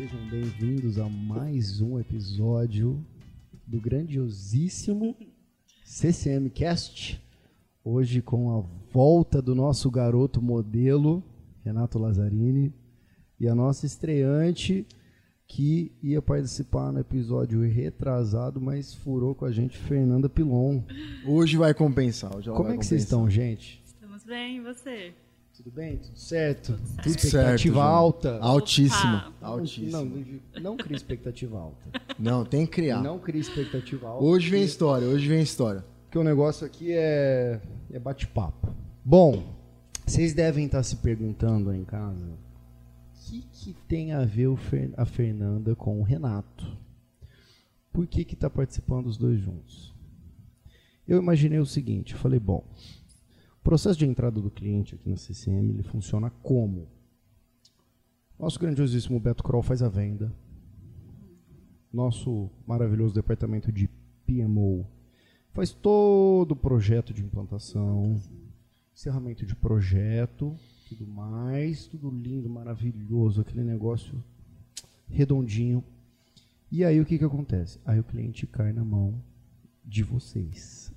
Sejam bem-vindos a mais um episódio do grandiosíssimo CCM Cast. Hoje com a volta do nosso garoto modelo, Renato Lazzarini, e a nossa estreante que ia participar no episódio retrasado, mas furou com a gente, Fernanda Pilon. Hoje vai compensar. Hoje Como vai é que vocês compensar. estão, gente? Estamos bem, e você? Tudo bem? Tudo certo? Tudo certo. Tudo Expectativa certo, alta? Altíssima. Altíssima. Não, Não, não cria expectativa alta. tem que criar. Não cria expectativa alta. Hoje vem porque- história, hoje vem história. Porque o negócio aqui é, é bate-papo. Bom, vocês devem estar se perguntando aí em casa o que, que tem a ver o Fer- a Fernanda com o Renato? Por que que está participando os dois juntos? Eu imaginei o seguinte, eu falei, bom, o processo de entrada do cliente aqui na CCM ele funciona como? Nosso grandiosíssimo Beto Kroll faz a venda. Nosso maravilhoso departamento de PMO faz todo o projeto de implantação, encerramento de projeto, tudo mais, tudo lindo, maravilhoso, aquele negócio redondinho. E aí o que, que acontece? Aí o cliente cai na mão de vocês.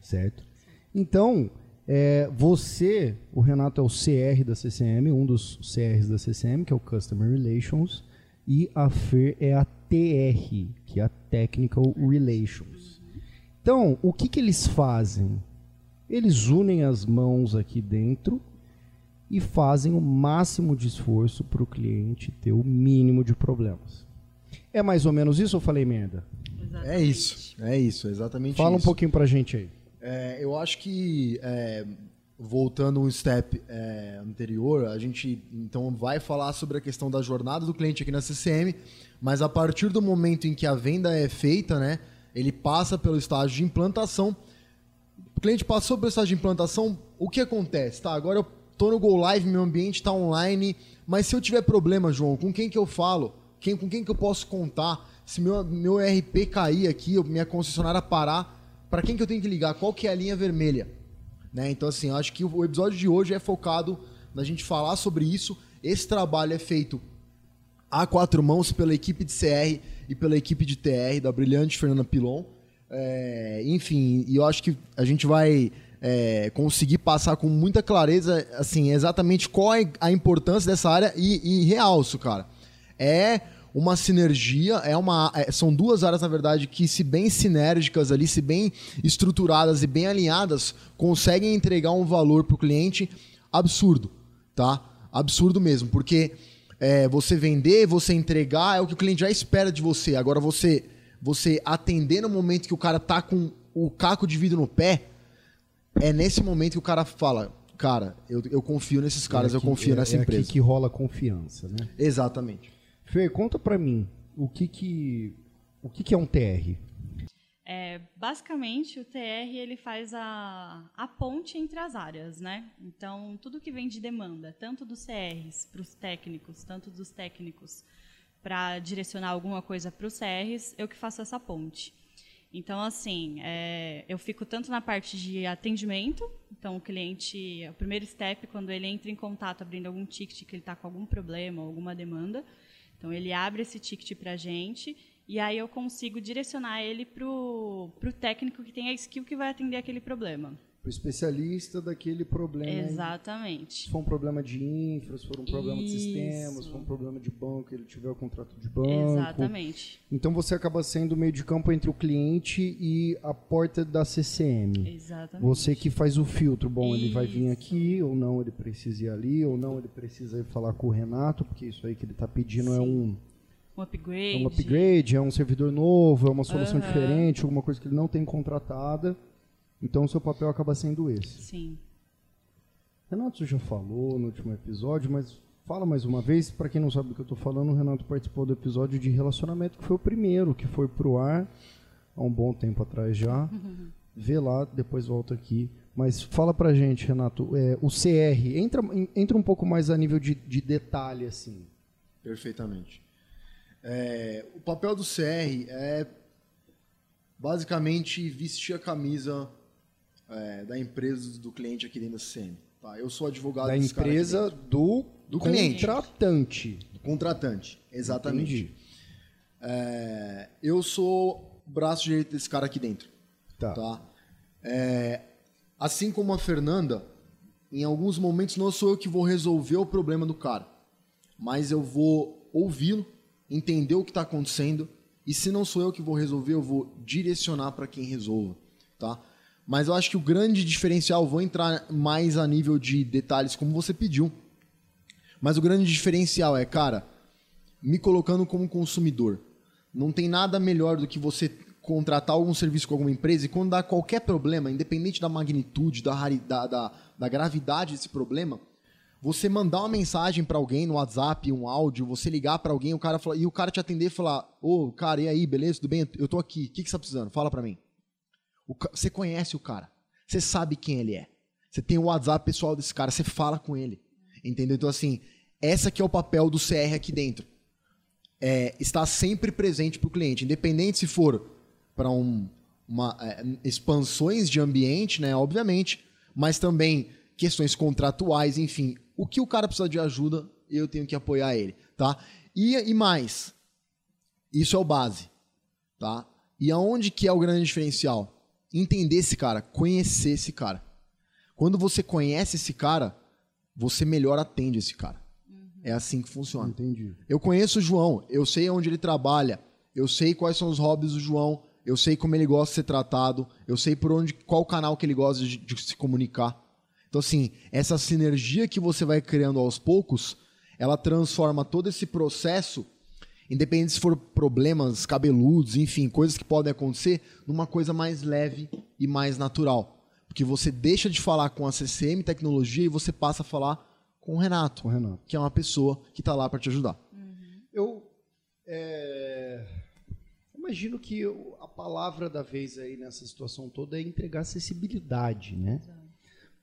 Certo? Então, é, você, o Renato é o CR da CCM, um dos CRs da CCM, que é o Customer Relations, e a Fer é a TR, que é a Technical Relations. Então, o que, que eles fazem? Eles unem as mãos aqui dentro e fazem o máximo de esforço para o cliente ter o mínimo de problemas. É mais ou menos isso ou falei merda? Exatamente. É isso, é isso, exatamente Fala um isso. pouquinho pra gente aí. É, eu acho que, é, voltando um step é, anterior, a gente então vai falar sobre a questão da jornada do cliente aqui na CCM, mas a partir do momento em que a venda é feita, né, ele passa pelo estágio de implantação. O cliente passou pelo estágio de implantação, o que acontece? Tá, agora eu tô no Go Live, meu ambiente está online, mas se eu tiver problema, João, com quem que eu falo? Quem, com quem que eu posso contar? Se meu, meu RP cair aqui, minha concessionária parar, para quem que eu tenho que ligar? Qual que é a linha vermelha? Né? Então, assim, eu acho que o episódio de hoje é focado na gente falar sobre isso. Esse trabalho é feito a quatro mãos pela equipe de CR e pela equipe de TR da brilhante Fernanda Pilon. É, enfim, e eu acho que a gente vai é, conseguir passar com muita clareza assim exatamente qual é a importância dessa área e, e realço, cara. É uma sinergia, é uma, é- são duas áreas, na verdade, que, se bem sinérgicas ali, se bem estruturadas e bem alinhadas, conseguem entregar um valor para o cliente absurdo, tá? Absurdo mesmo, porque é, você vender, você entregar, é o que o cliente já espera de você. Agora, você, você atender no momento que o cara tá com o caco de vidro no pé, é nesse momento que o cara fala, cara, eu, eu confio nesses caras, É eu aqui- confio é- nessa é empresa. aqui que rola confiança, né? Exatamente. Fê, conta pra mim, o que que, o que que é um TR? É, basicamente, o TR ele faz a, a ponte entre as áreas, né? Então, tudo que vem de demanda, tanto dos CRs para os técnicos, tanto dos técnicos para direcionar alguma coisa para os CRs, eu que faço essa ponte. Então, assim, é, eu fico tanto na parte de atendimento, então o cliente, o primeiro step, quando ele entra em contato abrindo algum ticket que ele está com algum problema, alguma demanda, então ele abre esse ticket para a gente e aí eu consigo direcionar ele para o técnico que tem a skill que vai atender aquele problema. Pro especialista daquele problema. aí. Exatamente. Se for um problema de infra, se for um problema de Isso. sistemas, se for um problema de banco, ele tiver o contrato de banco. Exatamente. Então você acaba sendo o meio de campo entre o cliente e a porta da CCM. Exatamente. Você que faz o filtro. Bom, ele vai vir Isso. aqui, ou não, ele precisa ir ali, ou não, ele precisa ir falar com o Renato, porque isso aí que ele está pedindo é Sim. um, Um upgrade. é um upgrade, é um servidor novo, é uma solução Aham. diferente, alguma coisa que ele não tem contratada. Então o seu papel acaba sendo esse. Sim. Renato já falou no último episódio, mas fala mais uma vez. Para quem não sabe do que eu estou falando, o Renato participou do episódio de relacionamento, que foi o primeiro, que foi pro ar há um bom tempo atrás já. Vê lá, depois volta aqui. Mas fala pra gente, Renato, é, o CR, entra, entra um pouco mais a nível de, de detalhe, assim. Perfeitamente. É, o papel do CR é basicamente vestir a camisa é, da empresa do cliente aqui dentro da CCM. Tá? Eu sou advogado Da empresa do, Do cliente. contratante. do Contratante, exatamente. É, eu sou braço direito desse cara aqui dentro. Tá. tá? É, assim como a Fernanda, em alguns momentos não sou eu que vou resolver o problema do cara, mas eu vou ouvi-lo, entender o que está acontecendo e se não sou eu que vou resolver, eu vou direcionar para quem resolva, tá? Mas eu acho que o grande diferencial, vou entrar mais a nível de detalhes como você pediu, mas o grande diferencial é, cara, me colocando como consumidor. Não tem nada melhor do que você contratar algum serviço com alguma empresa e quando dá qualquer problema, independente da magnitude, da, da, da, da gravidade desse problema, você mandar uma mensagem para alguém no WhatsApp, um áudio, você ligar para alguém, o cara fala, e o cara te atender e falar: "Ô, oh, cara, e aí, beleza? Tudo bem? Eu tô aqui. O que, que você tá precisando? Fala para mim." O, você conhece o cara. Você sabe quem ele é. Você tem o WhatsApp pessoal desse cara, você fala com ele. Entendeu? Então assim, essa que é o papel do CR aqui dentro. É, estar sempre presente para o cliente, independente se for para um, uma é, expansões de ambiente, né, obviamente, mas também questões contratuais, enfim, o que o cara precisa de ajuda, eu tenho que apoiar ele, tá? E, e mais, isso é o base, tá? E aonde que é o grande diferencial? Entender esse cara, conhecer esse cara. Quando você conhece esse cara, você melhor atende esse cara. Uhum. É assim que funciona. Entendi. Eu conheço o João, eu sei onde ele trabalha, eu sei quais são os hobbies do João, eu sei como ele gosta de ser tratado, eu sei por onde, qual canal que ele gosta de, de se comunicar. Então, assim, essa sinergia que você vai criando aos poucos, ela transforma todo esse processo, independente se for problemas cabeludos, enfim, coisas que podem acontecer, numa coisa mais leve e mais natural. Porque você deixa de falar com a CCM Tecnologia e você passa a falar com o Renato, Com o Renato. que é uma pessoa que está lá para te ajudar. Eu é, imagino que eu- a palavra da vez aí nessa situação toda é entregar acessibilidade, né?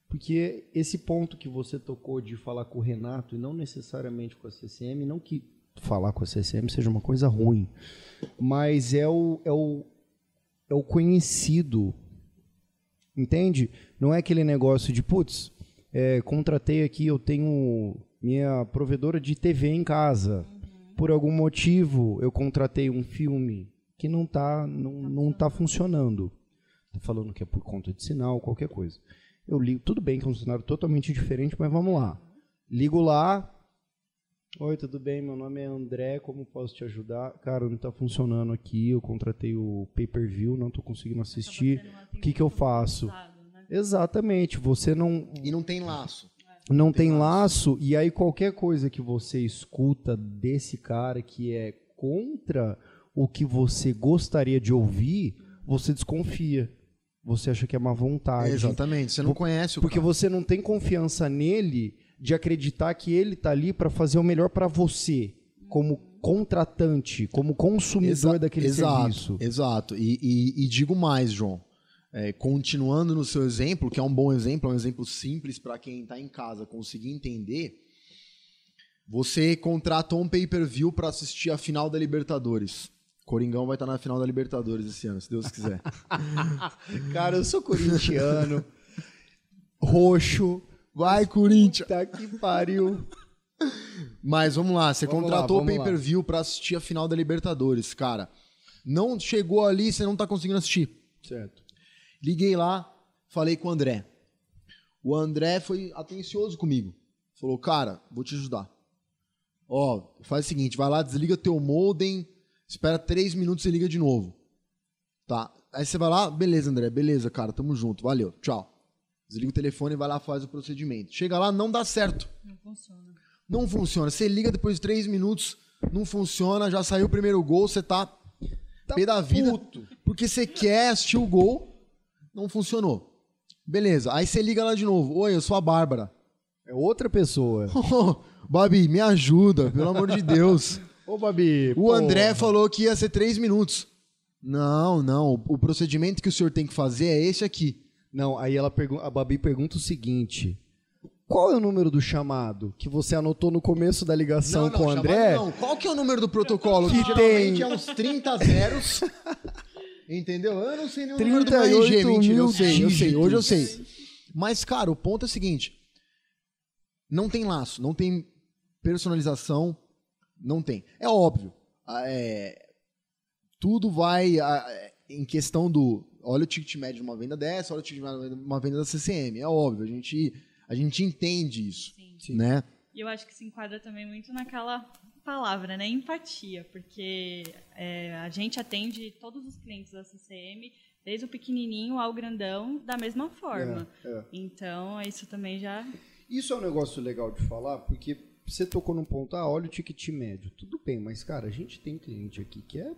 Porque esse ponto que você tocou de falar com o Renato e não necessariamente com a CCM, não que falar com a CCM seja uma coisa ruim, mas é o, é o, é o conhecido, entende? Não é aquele negócio de, putz, é, contratei aqui, eu tenho minha provedora de TV em casa. Por algum motivo, eu contratei um filme que não está não, não tá funcionando. Tá falando que é por conta de sinal, qualquer coisa. Eu ligo, tudo bem que é um cenário totalmente diferente, mas vamos lá. Ligo lá. Oi, tudo bem? Meu nome é André, como posso te ajudar? Cara, não está funcionando aqui, eu contratei o pay-per-view, não estou conseguindo assistir. O que, que eu faço? Exatamente, você não, E não tem laço. não tem laço, e aí qualquer coisa que você escuta desse cara que é contra o que você gostaria de ouvir, você desconfia. Você acha que é má vontade. Exatamente. Você não conhece o Porque cara. você não tem confiança nele de acreditar que ele tá ali para fazer o melhor para você, como contratante, como consumidor Exa- daquele exato, serviço. Exato. E, e- e digo mais, João. É, continuando no seu exemplo, que é um bom exemplo, é um exemplo simples para quem está em casa conseguir entender. Você contratou um pay-per-view para assistir a final da Libertadores. Coringão vai estar na final da Libertadores esse ano, se Deus quiser. Cara, eu sou corintiano, roxo, Vai, Corinthians! tá que pariu. Mas vamos lá, você Vamos contratou lá, o pay-per-view para assistir a final da Libertadores, cara. Não chegou ali, você não tá conseguindo assistir. Certo. Liguei lá, falei com o André. O André foi atencioso comigo. Falou, cara, vou te ajudar. Ó, faz o seguinte, vai lá, desliga teu modem, espera três minutos e liga de novo. Tá. Aí você vai lá, beleza, André, beleza, cara, tamo junto, valeu, tchau. Desliga o telefone e vai lá, faz o procedimento. Chega lá, não dá certo. Não funciona. Não funciona. Você liga depois de três minutos, não funciona, já saiu o primeiro gol, você tá, pé da vida. Porque você quer assistir o gol, não funcionou. Beleza, aí você liga lá de novo. Oi, eu sou a Bárbara. É outra pessoa. Babi, me ajuda, pelo amor de Deus. Ô, Babi. O André falou que ia ser três minutos. Não, não. O procedimento que o senhor tem que fazer é esse aqui. Não, aí ela a Babi pergunta o seguinte: Qual é o número do chamado que você anotou no começo da ligação não, não, com o André? Não. Qual que é o número do protocolo? Que geralmente tem- é uns 30 zeros. Entendeu? Eu não sei nem o número do meu 38 RG, mentira. Eu sei, eu sei. Hoje eu sei. Mas, cara, o ponto é o seguinte. Não tem laço, não tem personalização, Não tem. É óbvio. ah, é, tudo vai ah, é, em questão do. Olha o ticket médio de uma venda dessa, olha o ticket médio de uma venda da CCM. É óbvio, a gente, a gente entende isso. Sim. Né? E eu acho que se enquadra também muito naquela palavra, né? Empatia, porque é, a gente atende todos os clientes da CCM, desde o pequenininho ao grandão, da mesma forma. É, é. Então, isso também já. Isso é um negócio legal de falar, porque você tocou num ponto, ah, olha o ticket médio. Tudo bem, mas, cara, a gente tem cliente aqui que é,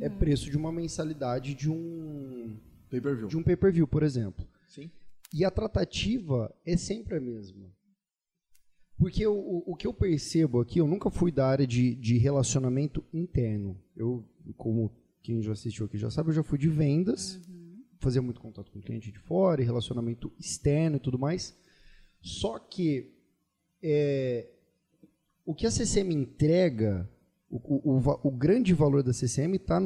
é preço de uma mensalidade de um, Pay-per-view. de um pay-per-view, por exemplo. Sim. E a tratativa é sempre a mesma. Porque o, o, o que eu percebo aqui, eu nunca fui da área de, de relacionamento interno. Eu, como quem já assistiu aqui já sabe, eu já fui de vendas, fazia muito contato com cliente de fora, e relacionamento externo e tudo mais. Só que é, o que a CCM entrega, o, o, o grande valor da CCM está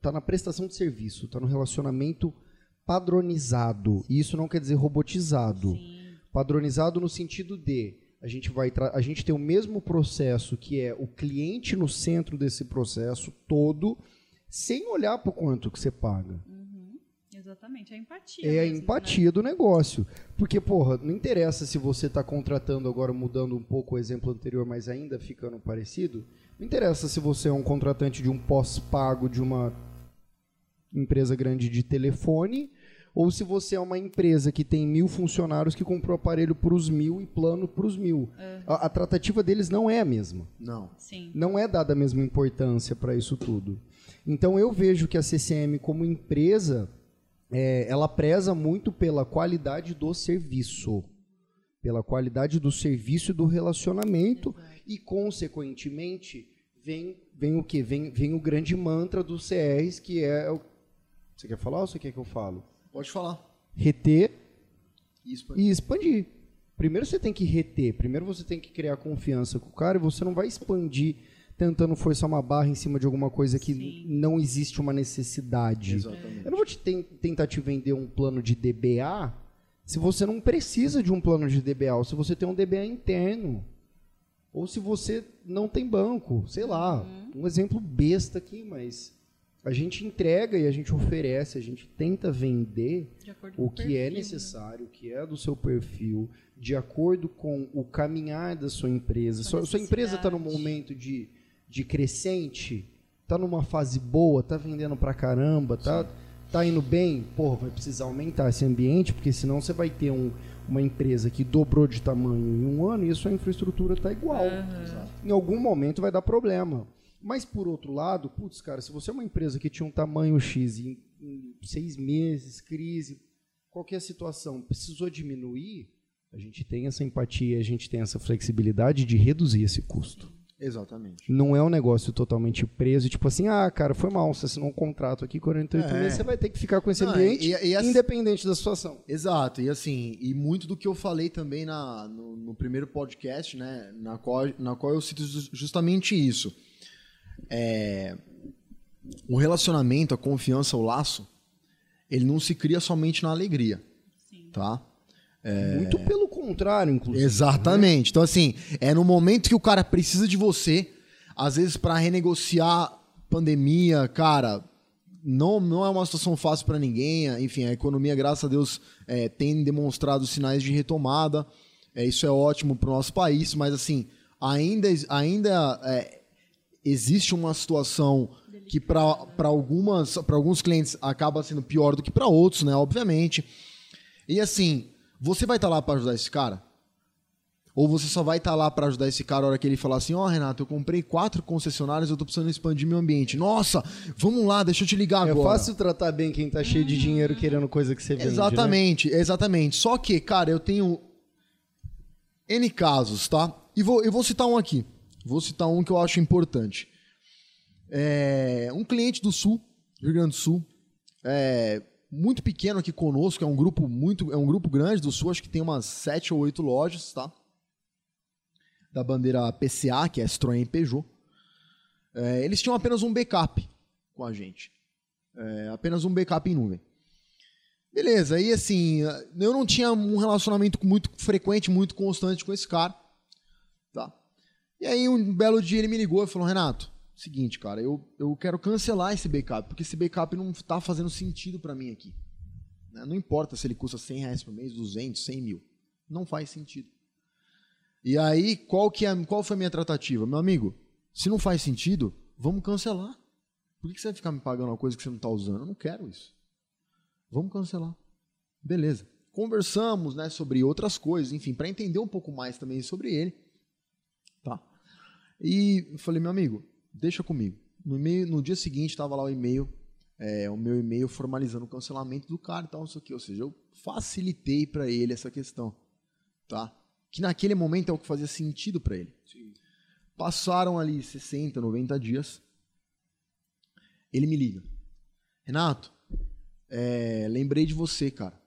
tá na prestação de serviço, está no relacionamento padronizado. E isso não quer dizer robotizado. Padronizado no sentido de a gente vai a gente tem o mesmo processo que é o cliente no centro desse processo todo, sem olhar para o quanto que você paga. Exatamente, a empatia. É a mesmo, né? empatia do negócio. Porque, porra, não interessa se você está contratando agora, mudando um pouco o exemplo anterior, mas ainda ficando parecido. Não interessa se você é um contratante de um pós-pago de uma empresa grande de telefone, ou se você é uma empresa que tem mil funcionários que comprou aparelho para os mil e plano para os mil. A, a tratativa deles não é a mesma Não. Sim. não é dada a mesma importância para isso tudo. Então eu vejo que a CCM como empresa, é, ela preza muito pela qualidade do serviço, pela qualidade do serviço e do relacionamento e consequentemente vem vem o que vem vem o grande mantra dos CRs que é o... você quer falar ou você quer que eu falo? Pode falar. Reter Isso, e expandir. Primeiro você tem que reter, primeiro você tem que criar confiança com o cara e você não vai expandir tentando forçar uma barra em cima de alguma coisa que Sim. não existe uma necessidade. Exatamente. Eu não vou te ten- tentar te vender um plano de DBA se você não precisa de um plano de DBA, ou se você tem um DBA interno. Ou se você não tem banco, sei lá. Um exemplo besta aqui, mas a gente entrega e a gente oferece, a gente tenta vender o que é perfil, né? necessário, o que é do seu perfil, de acordo com o caminhar da sua empresa. Sua Sua, empresa está necessidade. momento de, de crescente, está numa fase boa, está vendendo pra caramba, tá, tá indo bem, pô, vai precisar aumentar esse ambiente, porque senão você vai ter um- uma empresa que dobrou de tamanho em um ano e a sua infraestrutura está igual. Em algum momento vai dar problema. Mas por outro lado, putz, cara, se você é uma empresa que tinha um tamanho X em, em seis meses, crise, qualquer situação, precisou diminuir, a gente tem essa empatia, a gente tem essa flexibilidade de reduzir esse custo. Exatamente. Não é um negócio totalmente preso, tipo assim, ah, cara, foi mal, você assinou um contrato aqui, 48 É. meses, você vai ter que ficar com esse Não, ambiente, e- e assim- independente da situação. Exato, e assim, e muito do que eu falei também na, no, no primeiro podcast, né, na qual, na qual eu cito ju- justamente isso. É, o relacionamento, a confiança, o laço, ele não se cria somente na alegria, Sim. tá? Muito pelo contrário, inclusive. Exatamente. Então, assim, é no momento que o cara precisa de você, às vezes para renegociar pandemia, cara, não, não é uma situação fácil para ninguém. Enfim, a economia, graças a Deus, é, tem demonstrado sinais de retomada. É, isso é ótimo para o nosso país, mas assim, ainda, ainda é, existe uma situação que para algumas para alguns clientes acaba sendo pior do que para outros, né? Obviamente. E assim, você vai estar lá para ajudar esse cara? Ou você só vai estar lá para ajudar esse cara na hora que ele falar assim: Ó, Renato, eu comprei quatro concessionárias, eu tô precisando expandir meu ambiente. Nossa, vamos lá, deixa eu te ligar É agora. fácil tratar bem quem tá cheio de dinheiro querendo coisa que você vende, né? Exatamente, exatamente. Só que, cara, eu tenho N casos, tá? E vou, eu vou citar um aqui. Vou citar um que eu acho importante. É, um cliente do Sul, Rio Grande do Sul, é, muito pequeno aqui conosco, é um grupo muito, é um grupo grande do Sul, acho que tem umas sete ou oito lojas, tá? Da bandeira PCA, que é Citroën Peugeot. É, eles tinham apenas um backup com a gente. É, apenas um backup em nuvem. Beleza, e assim, eu não tinha um relacionamento muito frequente, muito constante com esse cara. Tá? E aí, um belo dia, ele me ligou e falou: Renato, seguinte, cara, eu, eu quero cancelar esse backup, porque esse backup não tá fazendo sentido para mim aqui. Né? Não importa se ele custa 100 reais por mês, 200, 100 mil. Não faz sentido. E aí, qual, que é, qual foi a minha tratativa? Meu amigo, se não faz sentido, vamos cancelar. Por que você vai ficar me pagando uma coisa que você não está usando? Eu não quero isso. Vamos cancelar. Beleza. Conversamos né, sobre outras coisas, enfim, para entender um pouco mais também sobre ele. Tá. E eu falei, meu amigo, deixa comigo. No, e no dia seguinte estava lá o e-mail, é, o meu e-mail formalizando o cancelamento do cara e tal, isso aqui. Ou seja, eu facilitei para ele essa questão. Tá? Que naquele momento é o que fazia sentido para ele. Sim. Passaram ali 60, 90 dias. Ele me liga. Renato, é, lembrei de você, cara.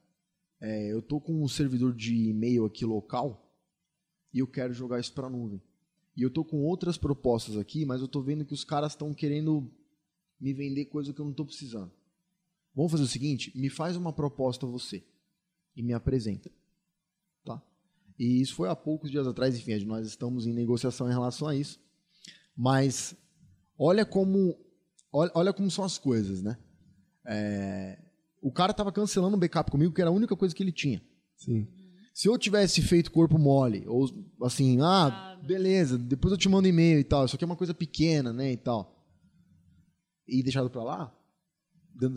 É, eu tô com um servidor de e-mail aqui local e eu quero jogar isso para nuvem. E eu tô com outras propostas aqui, mas eu tô vendo que os caras estão querendo me vender coisa que eu não tô precisando. Vamos fazer o seguinte, me faz uma proposta você e me apresenta. Tá? E isso foi há poucos dias atrás, enfim, nós estamos em negociação em relação a isso. Mas olha como olha, olha como são as coisas, né? É, o cara estava cancelando um backup comigo, que era a única coisa que ele tinha. Sim. Se eu tivesse feito corpo mole, ou assim, ah, beleza, depois eu te mando e-mail e tal, isso aqui é uma coisa pequena, né, e tal, e deixado pra lá,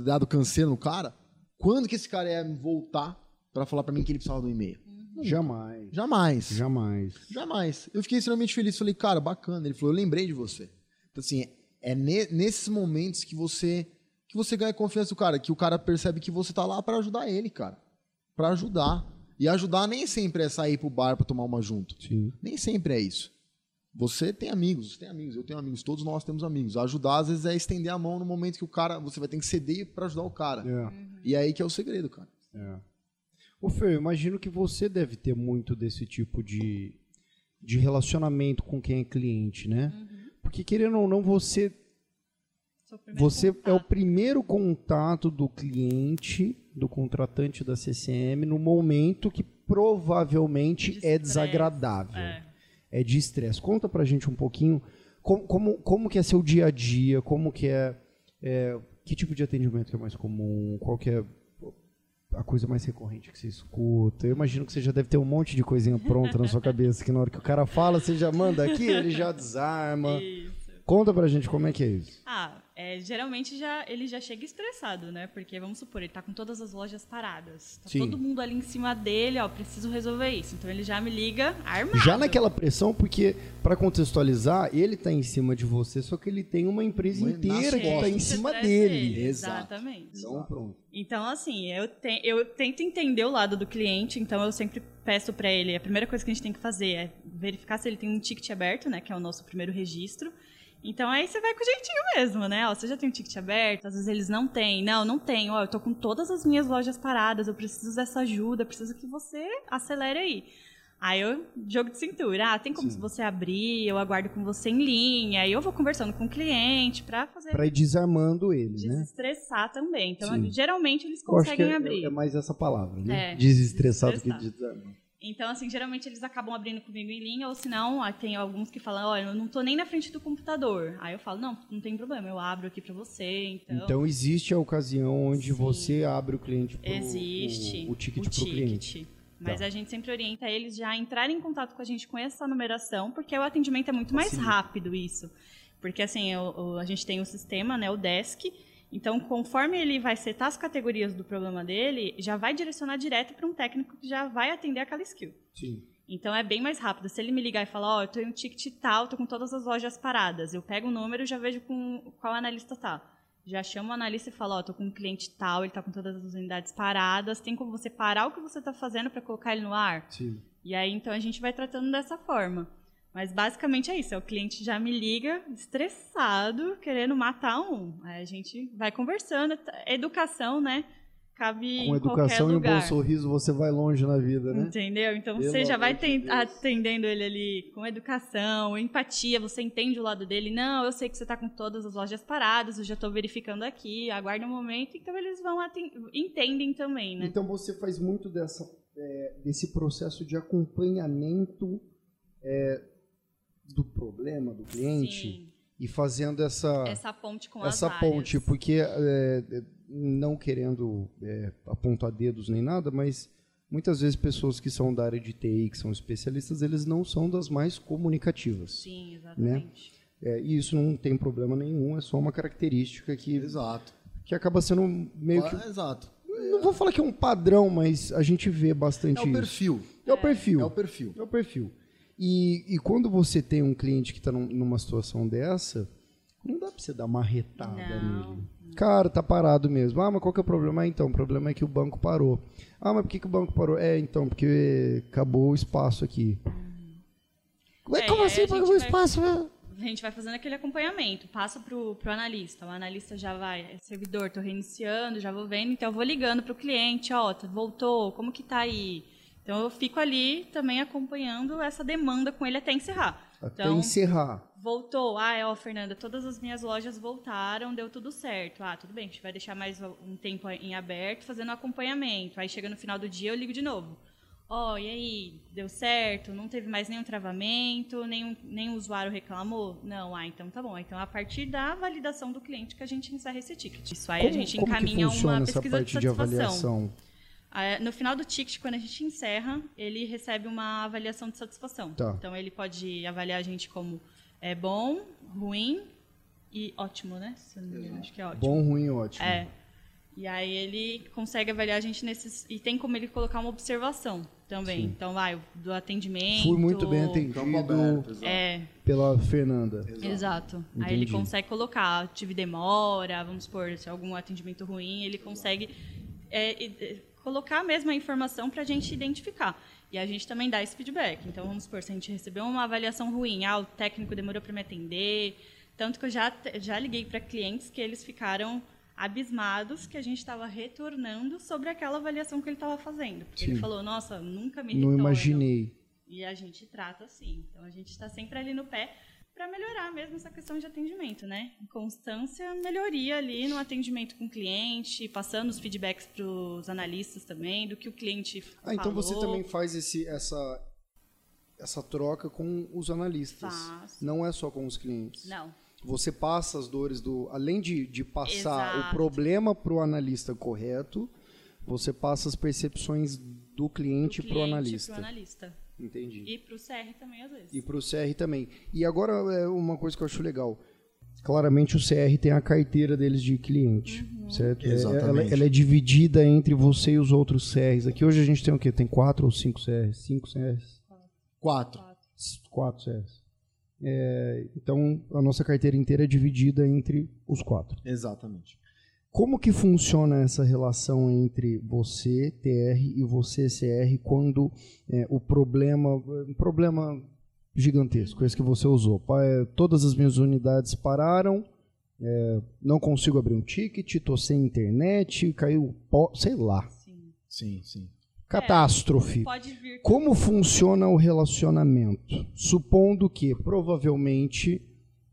dado cancelo no cara, quando que esse cara ia voltar para falar para mim que ele precisava do e-mail? Uhum. Jamais. Jamais. Jamais. Jamais. Eu fiquei extremamente feliz. Falei, cara, bacana. Ele falou, eu lembrei de você. Então, assim, é nesses momentos que você que você ganha confiança do cara, que o cara percebe que você tá lá para ajudar ele, cara. para ajudar. E ajudar nem sempre é sair pro bar para tomar uma junto. Sim. Nem sempre é isso. Você tem amigos, você tem amigos, eu tenho amigos, todos nós temos amigos. Ajudar, às vezes, é estender a mão no momento que o cara. Você vai ter que ceder para ajudar o cara. É. E é aí que é o segredo, cara. É. Ô, Fer, eu imagino que você deve ter muito desse tipo de, de relacionamento com quem é cliente, né? Uhum. Porque, querendo ou não, você você contato. é o primeiro contato do cliente, do contratante da CCM, no momento que provavelmente de é desagradável. É. é de estresse. Conta pra gente um pouquinho como, como, como que é seu dia a dia, como que é, é, que tipo de atendimento que é mais comum, qual que é a coisa mais recorrente que você escuta. Eu imagino que você já deve ter um monte de coisinha pronta na sua cabeça, que na hora que o cara fala, você já manda aqui, ele já desarma. Isso. Conta pra gente como é que é isso. Ah, é, geralmente já, ele já chega estressado, né? Porque, vamos supor, ele tá com todas as lojas paradas. Tá Sim. todo mundo ali em cima dele, ó, preciso resolver isso. Então ele já me liga armado. Já naquela pressão, porque, para contextualizar, ele tá em cima de você, só que ele tem uma empresa uma inteira que tá em cima dele. Exatamente. Então, pronto. Então, assim, eu, te, eu tento entender o lado do cliente, então eu sempre peço para ele, a primeira coisa que a gente tem que fazer é verificar se ele tem um ticket aberto, né, que é o nosso primeiro registro. Então aí você vai com jeitinho mesmo, né? Ó, você já tem um ticket aberto, às vezes eles não têm. Não, não tem. Ó, eu tô com todas as minhas lojas paradas, eu preciso dessa ajuda, preciso que você acelere aí. Aí eu jogo de cintura. Ah, tem como Sim. você abrir, eu aguardo com você em linha, aí eu vou conversando com o cliente para fazer. Para ir desarmando ele, né? Desestressar também. Então, Sim. geralmente eles conseguem é, abrir. É mais essa palavra, né? É, Desestressado desestressar. que desarmar. Então, assim, geralmente eles acabam abrindo comigo em linha, ou senão, tem alguns que falam, olha, eu não estou nem na frente do computador. Aí eu falo, não, não tem problema, eu abro aqui para você. Então... então, existe a ocasião onde Sim. você abre o cliente pro, Existe. O, o ticket para o cliente. Mas tá. a gente sempre orienta eles já a entrarem em contato com a gente com essa numeração, porque o atendimento é muito mais rápido isso. Porque, assim, o, a gente tem o sistema, né, o desk, então, conforme ele vai setar as categorias do problema dele, já vai direcionar direto para um técnico que já vai atender aquela skill. Sim. Então é bem mais rápido. Se ele me ligar e falar, ó, oh, eu tenho um ticket tal, tô com todas as lojas paradas, eu pego o número e já vejo com qual analista tá. Já chamo o analista e falo, ó, oh, tô com um cliente tal, ele tá com todas as unidades paradas, tem como você parar o que você tá fazendo para colocar ele no ar? Sim. E aí então a gente vai tratando dessa forma. Mas basicamente é isso, é o cliente já me liga estressado, querendo matar um. Aí a gente vai conversando, educação, né? Cabe Com educação e um bom sorriso você vai longe na vida, né? Entendeu? Então Pelo você já vai de atendendo ele ali com educação, empatia, você entende o lado dele. Não, eu sei que você está com todas as lojas paradas, eu já estou verificando aqui, aguarda um momento, então eles vão entendem também, né? Então você faz muito dessa, é, desse processo de acompanhamento é, do problema do cliente Sim, e fazendo essa essa ponte com as essa áreas. ponte, porque é, é, não querendo é, apontar dedos nem nada, mas muitas vezes pessoas que são da área de TI, que são especialistas, eles não são das mais comunicativas. Sim, exatamente. É, e isso não tem problema nenhum, é só uma característica que, Exato. que acaba sendo meio que. Exato. Não vou falar que é um padrão, mas a gente vê bastante É o isso. perfil. É o perfil. É o perfil. É o perfil. E, e quando você tem um cliente que está numa situação dessa, não dá para você dar uma retada Não, nele. Cara, tá parado mesmo. Ah, mas qual que é o problema? Ah, então, o problema é que o banco parou. Ah, mas por que, que o banco parou? É, então, porque acabou o espaço aqui. Ué, É, como assim acabou o espaço? velho? A gente vai fazendo aquele acompanhamento, passa pro, pro analista. O analista já vai, é servidor, tô reiniciando, já vou vendo, então eu vou ligando pro cliente, ó, voltou, como que tá aí? Então eu fico ali também acompanhando essa demanda com ele até encerrar. Até Então, encerrar. voltou. Ah, é, ó, Fernanda, todas as minhas lojas voltaram, deu tudo certo. Ah, tudo bem, a gente vai deixar mais um tempo em aberto fazendo acompanhamento. Aí chega no final do dia, eu ligo de novo. Ó, e aí, deu certo? Não teve mais nenhum travamento? Nenhum, nenhum usuário reclamou? Não, ah, então tá bom. Então, a partir da validação do cliente que a gente encerra esse ticket. Isso aí a gente como encaminha uma essa pesquisa de parte de satisfação. avaliação? Ah, No final do ticket, quando a gente encerra, ele recebe uma avaliação de satisfação. Tá. Então, ele pode avaliar a gente como é bom, ruim e ótimo, né? Se eu não me engano, acho que é ótimo. Bom, ruim, ótimo. É. E aí ele consegue avaliar a gente nesses... E tem como ele colocar uma observação também. Então, vai, do atendimento... Fui muito bem atendido aberto, exato. É, pela Fernanda. Exato. Aí ele consegue colocar, tive demora, vamos supor, se é algum atendimento ruim, ele consegue é, e- colocar mesmo a informação para a gente identificar. E a gente também dá esse feedback. Então, vamos supor, se a gente recebeu uma avaliação ruim, ah, o técnico demorou para me atender, tanto que eu já, já liguei para clientes que eles ficaram abismados que a gente estava retornando sobre aquela avaliação que ele estava fazendo. Porque ele Sim. falou, nossa, nunca me Não retornam. imaginei. E a gente trata assim. Então a gente está sempre ali no pé para melhorar mesmo essa questão de atendimento, né? Constância, melhoria ali no atendimento com o cliente, passando os feedbacks para os analistas também do que o cliente Ah, então você também faz esse, essa, essa troca com os analistas. Faço. Não é só com os clientes. Não. Você passa as dores do. Além de, de passar o Exato. problema para o analista correto, você passa as percepções do cliente para o cliente analista. pro analista. Entendi. E para o CR também, às vezes. E para o CR também. E agora é uma coisa que eu acho legal. Claramente o CR tem a carteira deles de cliente, Uhum. certo? É- Exatamente. Ela, ela é dividida entre você e os outros CRs. Aqui hoje a gente tem o quê? Tem quatro ou cinco CRs? Cinco CRs? Quatro. Quatro CRs. É, então a nossa carteira inteira é dividida entre os quatro. Exatamente. Como que funciona essa relação entre você, TR, e você, CR, quando é, o problema, um problema gigantesco, esse que você usou, é, todas as minhas unidades pararam, é, não consigo abrir um ticket, tô sem internet, caiu, o pó, sei lá, Sim. Sim, sim. catástrofe. Pode vir Como funciona o relacionamento? Supondo que, provavelmente,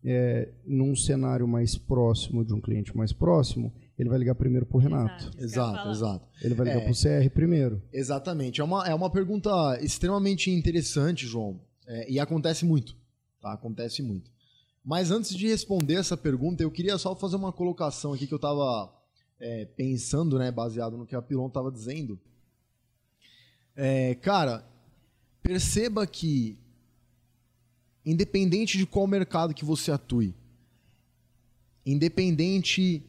é, num cenário mais próximo de um cliente mais próximo, ele vai ligar primeiro para o Renato. Exato. Exato, exato. Ele vai ligar É. para o CR primeiro. Exatamente. É uma, é uma pergunta extremamente interessante, João. É, e acontece muito. Tá? Acontece muito. Mas antes de responder essa pergunta, eu queria só fazer uma colocação aqui que eu estava pensando, né, baseado no que a Pilon estava dizendo. É, cara, perceba que, independente de qual mercado que você atue, independente.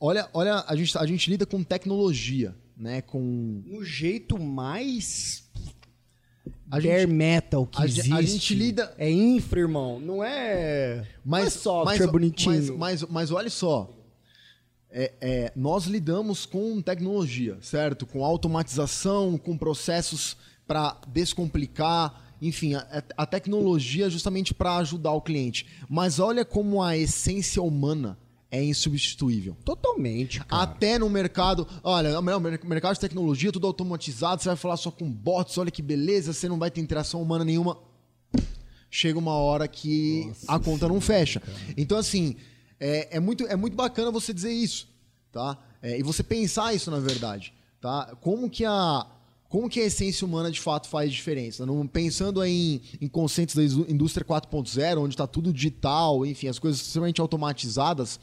Olha, olha a, gente, a gente lida com tecnologia, né? Com. No jeito mais A bare gente, metal que a existe. a gente lida- É infra, irmão. Não é. mas, não é software mas, bonitinho. Mas, mas, mas olha só. É, é, nós lidamos com tecnologia, certo? Com automatização, com processos para descomplicar, enfim, a, a tecnologia justamente para ajudar o cliente. Mas olha como a essência humana é insubstituível. Totalmente, cara. Até no mercado, olha, no mercado de tecnologia, tudo automatizado, você vai falar só com bots, olha que beleza, você não vai ter interação humana nenhuma. Chega uma hora que a conta não fecha. Então, assim, é, é muito, é muito bacana você dizer isso, tá? É, e você pensar isso, na verdade, tá? Como que a, como que a essência humana de fato faz diferença? Não, pensando em, em conceitos da indústria 4.0, onde está tudo digital, enfim, as coisas extremamente automatizadas,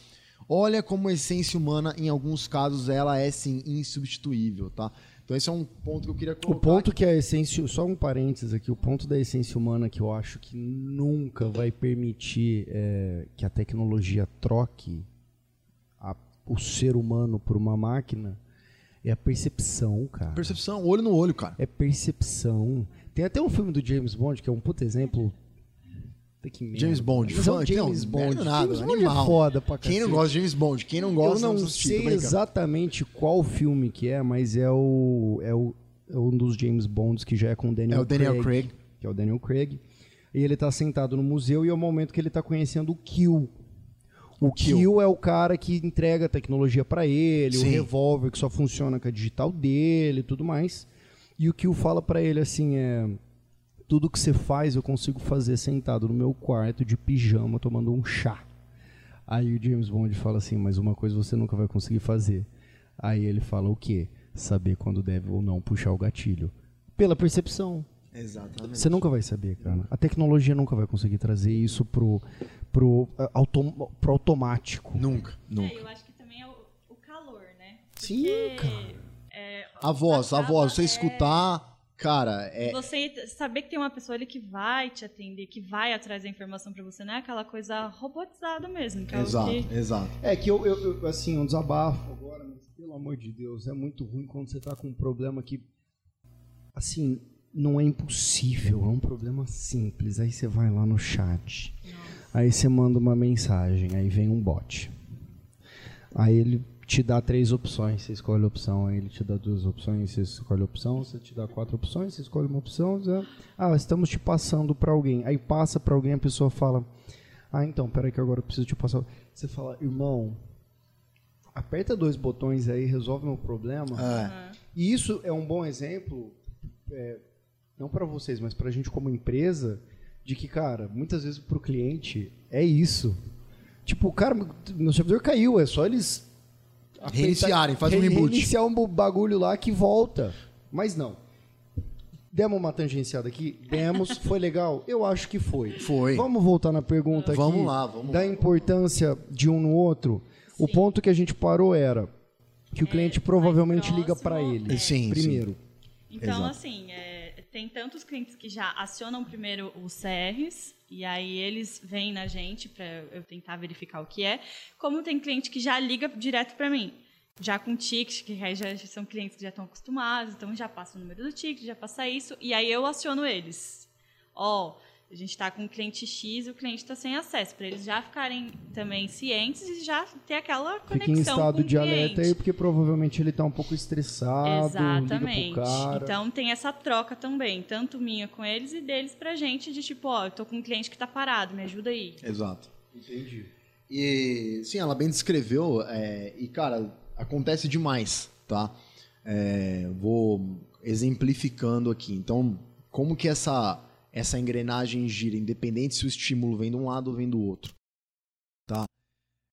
olha como a essência humana, em alguns casos, ela é sim insubstituível, tá? Então esse é um ponto que eu queria colocar. O ponto que a essência, só um parênteses aqui, o ponto da essência humana que eu acho que nunca vai permitir é, que a tecnologia troque a, o ser humano por uma máquina é a percepção, cara. Percepção, olho no olho, cara. É percepção. Tem até um filme do James Bond que é um puto exemplo James Bond, fã, James não, Bond, nada, James Bond é foda pra Quem não gosta de James Bond? Quem não gosta Eu não sei exatamente qual filme que é, mas é o, é o é um dos James Bonds que já é com o Daniel, é o Daniel Craig, Craig, que é o Daniel Craig. E ele tá sentado no museu e é o momento que ele tá conhecendo o Kill. O, o Kill. Kill é o cara que entrega a tecnologia para ele, Sim. o revólver que só funciona com a digital dele e tudo mais. E o Kill fala para ele assim, é tudo que você faz eu consigo fazer sentado no meu quarto de pijama tomando um chá. Aí o James Bond fala assim, mas uma coisa você nunca vai conseguir fazer. Aí ele fala o quê? Saber quando deve ou não puxar o gatilho. Pela percepção. Exatamente. Você nunca vai saber, cara. A tecnologia nunca vai conseguir trazer isso pro, pro, autom pro automático. Nunca, nunca. É, eu acho que também é o, o calor, né? Porque, Sim, cara. É, a voz, a voz, você é... escutar Cara, é. Você saber que tem uma pessoa ali que vai te atender, que vai atrás da informação para você, não é aquela coisa robotizada mesmo. Que é exato, que... exato. É que eu, eu, eu, assim, um desabafo agora, mas pelo amor de Deus, é muito ruim quando você tá com um problema que, assim, não é impossível, é um problema simples. Aí você vai lá no chat, Nossa. aí você manda uma mensagem, aí vem um bot. Aí ele te dá três opções, você escolhe a opção, ele te dá duas opções, você escolhe a opção, você te dá quatro opções, você escolhe uma opção, você... ah, estamos te passando para alguém. Aí passa para alguém, a pessoa fala, ah, então, peraí que agora eu preciso te passar. Você fala, irmão, aperta dois botões aí, resolve meu problema. É. E isso é um bom exemplo, é, não para vocês, mas para a gente como empresa, de que, cara, muitas vezes para o cliente é isso. Tipo, cara, meu servidor caiu, é só eles Reiniciarem, faz um reboot. Reiniciar um bagulho lá que volta. Mas não. Demos uma tangenciada aqui? Demos. Foi legal? Eu acho que foi. Foi. Vamos voltar na pergunta vamos aqui. Lá, vamos da lá. importância de um no outro. Sim. O ponto que a gente parou era que o é, cliente provavelmente próximo, liga para ele. É. Sim, primeiro. Sim. Então, Exato. assim, é, tem tantos clientes que já acionam primeiro os CRs e aí eles vêm na gente para eu tentar verificar o que é. Como tem cliente que já liga direto para mim, já com ticket, que aí já são clientes que já estão acostumados, então já passa o número do ticket, já passa isso, e aí eu aciono eles. Ó, oh, a gente está com o cliente X e o cliente está sem acesso, para eles já ficarem também cientes e já ter aquela conexão Fica em estado de alerta aí, porque provavelmente ele está um pouco estressado. Exatamente. Então tem essa troca também, tanto minha com eles e deles para a gente, de tipo, ó, oh, eu tô com um cliente que está parado, me ajuda aí. Exato. Entendi. E sim, ela bem descreveu, é, e cara, acontece demais, tá? É, vou exemplificando aqui. Então, como que essa essa engrenagem gira, independente se o estímulo vem de um lado ou vem do outro. Tá?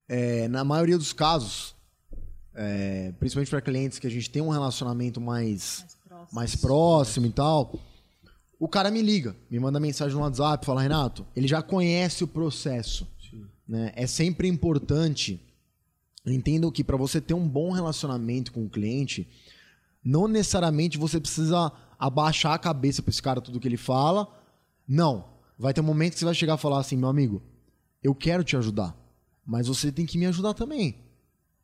É, na maioria dos casos, é, principalmente para clientes que a gente tem um relacionamento mais, mais próximo. mais, próximo. e tal, o cara me liga, me manda mensagem no WhatsApp, fala, Renato, ele já conhece o processo. Né? É sempre importante, entendam que para você ter um bom relacionamento com o cliente, não necessariamente você precisa abaixar a cabeça para esse cara tudo que ele fala, não. Vai ter um momento que você vai chegar e falar assim, meu amigo, eu quero te ajudar, mas você tem que me ajudar também.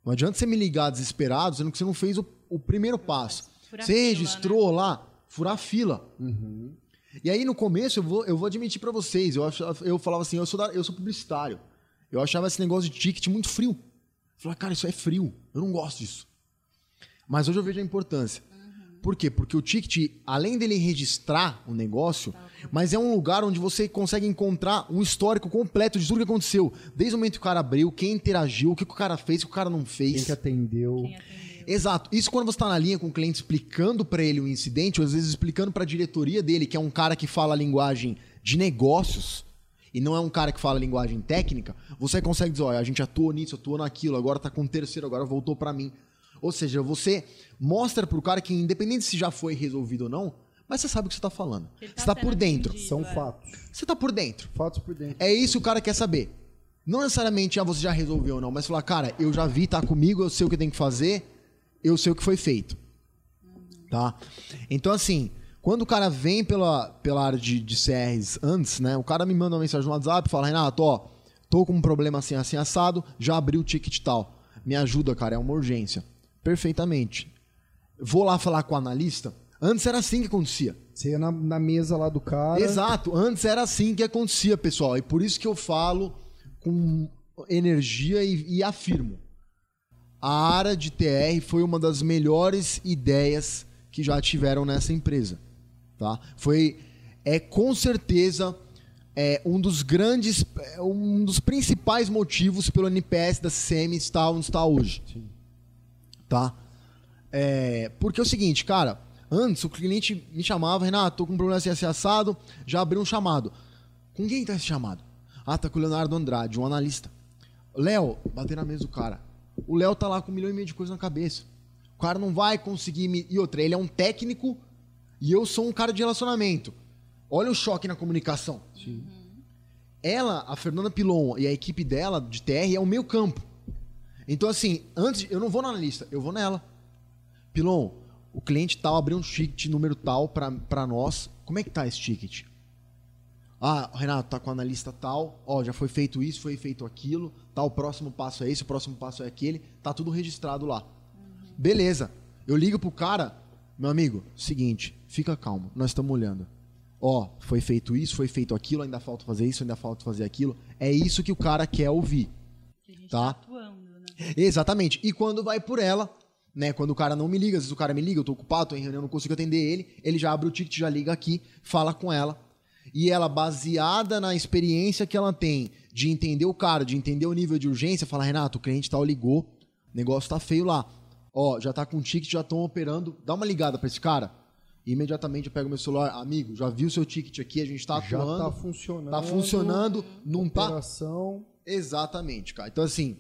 Não adianta você me ligar desesperado, sendo que você não fez o, o primeiro passo. Furar você registrou né? lá, furar fila. Uhum. E aí no começo eu vou, eu vou admitir para vocês, eu, eu falava assim, eu sou, da, eu sou publicitário. Eu achava esse negócio de ticket muito frio. Eu falava, cara, isso é frio. Eu não gosto disso. Mas hoje eu vejo a importância. Por quê? Porque o ticket, além dele registrar o negócio, tá, mas é um lugar onde você consegue encontrar um histórico completo de tudo que aconteceu. Desde o momento que o cara abriu, quem interagiu, o que, o cara fez, o que o cara não fez. Quem que atendeu. Quem atendeu. Exato. Isso quando você está na linha com o cliente explicando para ele o incidente, ou às vezes explicando para a diretoria dele, que é um cara que fala a linguagem de negócios, e não é um cara que fala linguagem técnica, você consegue dizer, olha, a gente atuou nisso, atuou naquilo, agora está com o terceiro, agora voltou para mim. Ou seja, você mostra pro cara que, independente se já foi resolvido ou não, mas você sabe o que você tá falando. Ele você tá sendo por dentro. atendido, São é. fatos. Você tá por dentro. Fatos por dentro. É isso que o cara quer saber. Não necessariamente, ah, você já resolveu ou não, mas falar, cara, eu já vi, tá comigo, eu sei o que tem que fazer, eu sei o que foi feito. Tá? Então, assim, quando o cara vem pela, pela área de, de CRs antes, né? O cara me manda uma mensagem no WhatsApp, fala, Renato, ó, tô com um problema assim, assim, assado, já abri o ticket tal. Me ajuda, cara, é uma urgência. Perfeitamente. Vou lá falar com o analista. Antes era assim que acontecia. Você ia na, na mesa lá do cara. Exato, antes era assim que acontecia, pessoal. E por isso que eu falo com energia e, e afirmo. A área de TR foi uma das melhores ideias que já tiveram nessa empresa. Tá? Foi, é com certeza, é, um dos grandes, é, um dos principais motivos pelo NPS da CCM estar onde está hoje. Tá? É, porque é o seguinte, cara, antes o cliente me chamava, Renato, tô com um problema assim, assado, já abriu um chamado. Com quem tá esse chamado? Ah, tá com o Leonardo Andrade, um analista. Léo, bater na mesa do cara. O Léo tá lá com um milhão e meio de coisas na cabeça. O cara não vai conseguir me. E outra, ele é um técnico e eu sou um cara de relacionamento. Olha o choque na comunicação. Ela, a Fernanda Pilon e a equipe dela de TR é o meu campo. Então, assim, antes, eu não vou na analista, eu vou nela. Pilon, o cliente tal abriu um ticket número tal pra nós. Como é que tá esse ticket? Ah, Renato, tá com a analista tal. Ó, já foi feito isso, foi feito aquilo. Tá, o próximo passo é esse, o próximo passo é aquele. Tá tudo registrado lá. Beleza. Eu ligo pro cara, meu amigo, seguinte, fica calmo, nós estamos olhando. Ó, foi feito isso, foi feito aquilo, ainda falta fazer isso, ainda falta fazer aquilo. É isso que o cara quer ouvir. Que a gente Tá. tá atuando, né? Exatamente. E quando vai por ela, né? Quando o cara não me liga, às vezes o cara me liga, eu tô ocupado, tô em reunião, não consigo atender ele, ele já abre o ticket, já liga aqui, fala com ela. E ela, baseada na experiência que ela tem de entender o cara, de entender o nível de urgência, fala, Renato, o cliente tal ligou, o negócio tá feio lá. Ó, já tá com o ticket, já estão operando, dá uma ligada pra esse cara. E imediatamente eu pego meu celular, amigo, já vi o seu ticket aqui, a gente tá Já atuando. tá funcionando. Tá funcionando, não tá Operação. Exatamente, cara. Então, assim,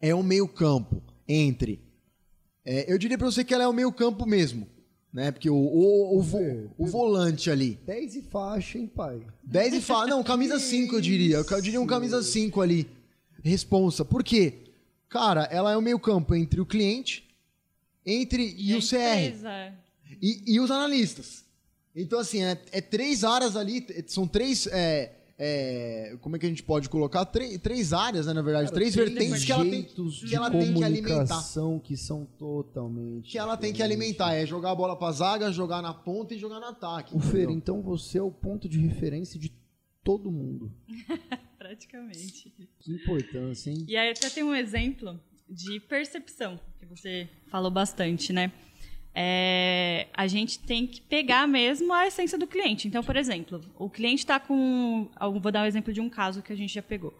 é um meio campo entre. É, eu diria pra você que ela é o meio campo mesmo. Né? Porque o, o, o, vo- Vê, o volante ali. 10 e faixa, hein, pai? 10 e fala. Não, camisa 5, eu diria. Eu diria um camisa 5 ali. Responsa. Por quê? Cara, ela é o meio campo entre o cliente, entre e, a o CR. empresa, E, e os analistas. Então, assim, é, é três áreas ali, são três. é, é, como é que a gente pode colocar? Três, três áreas, né, na verdade, Cara, três vertentes que ela tem, que de ela tem que alimentar. comunicação que são totalmente. Que ela tem que alimentar. É jogar a bola pra zaga, jogar na ponta e jogar no ataque. O Fer, então você é o ponto de referência de todo mundo. praticamente. Que importância, hein? E aí até tem um exemplo de percepção, que você falou bastante, né? É, a gente tem que pegar mesmo a essência do cliente. Então, por exemplo, o cliente está com. eu Vou dar o exemplo de um caso que a gente já pegou.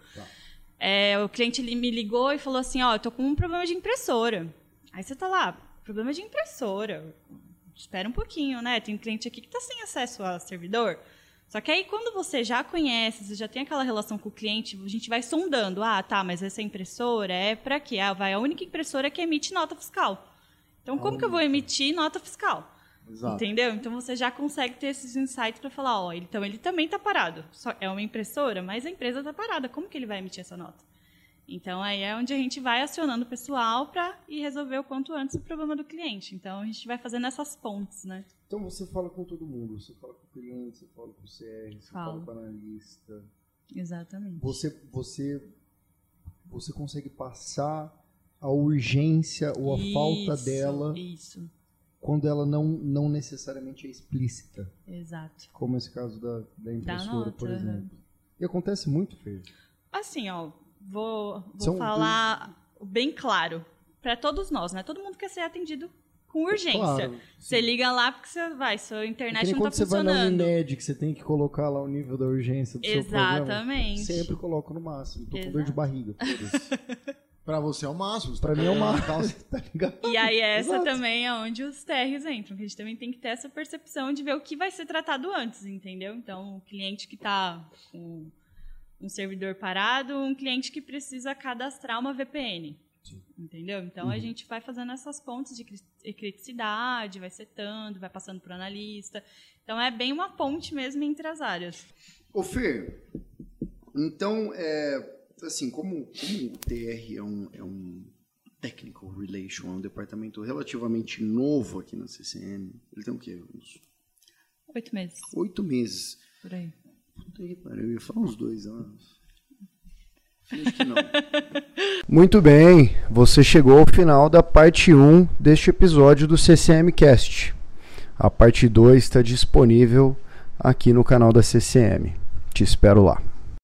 É, o cliente me ligou e falou assim: Ó, eu tô com um problema de impressora. Aí você tá lá, problema de impressora. Espera um pouquinho, né? Tem um cliente aqui que tá sem acesso a servidor. Só que aí, quando você já conhece, você já tem aquela relação com o cliente, a gente vai sondando. Ah, tá, mas essa impressora é para quê? Ah, vai a única impressora que emite nota fiscal. Então, como que eu vou emitir nota fiscal? Exato. Entendeu? Então você já consegue ter esses insights para falar, ó, então ele também está parado. Só é uma impressora, mas a empresa está parada. Como que ele vai emitir essa nota? Então aí é onde a gente vai acionando o pessoal para ir resolver o quanto antes o problema do cliente. Então a gente vai fazendo essas pontes, né? Então você fala com todo mundo. Você fala com o cliente, você fala com o CR, você Falo. fala com o analista. Exatamente. Você, você, você consegue passar a urgência ou a falta Isso, dela Isso, quando ela não, não necessariamente é explícita. exato. Como esse caso da, da impressora, nota, por exemplo. E acontece muito, Fer. Assim, ó, vou, vou São falar bem claro para todos nós, né? Todo mundo quer ser atendido com urgência. Claro, Você liga lá porque você vai, sua É internet nem não quando tá você vai na funcionando. Unimed, que você tem que colocar lá o nível da urgência do seu problema. Exatamente. Sempre coloco no máximo. Tô com dor de barriga. foda-se. Pra você é o máximo. pra tá mim é uma... colocando- tá ligado? E aí essa Exato. também é onde os TRs entram, que a gente também tem que ter essa percepção de ver o que vai ser tratado antes, entendeu? Então, o cliente que está com um servidor parado, um cliente que precisa cadastrar uma VPN. Entendeu? Então a gente vai fazendo essas pontes de cri- criticidade, vai setando, vai passando para o analista. Então é bem uma ponte mesmo entre as áreas. Ô Fer, então, é, assim, como, como o TR é um, é um Technical Relation, é um departamento relativamente novo aqui na CCM, ele tem o quê? Uns Oito meses, oito meses. por aí. Puta que pariu, eu ia falar uns dois anos. Acho que não. Muito bem, você chegou ao final da parte 1 deste episódio do CCM Cast. A parte 2 está disponível aqui no canal da CCM. Te espero lá.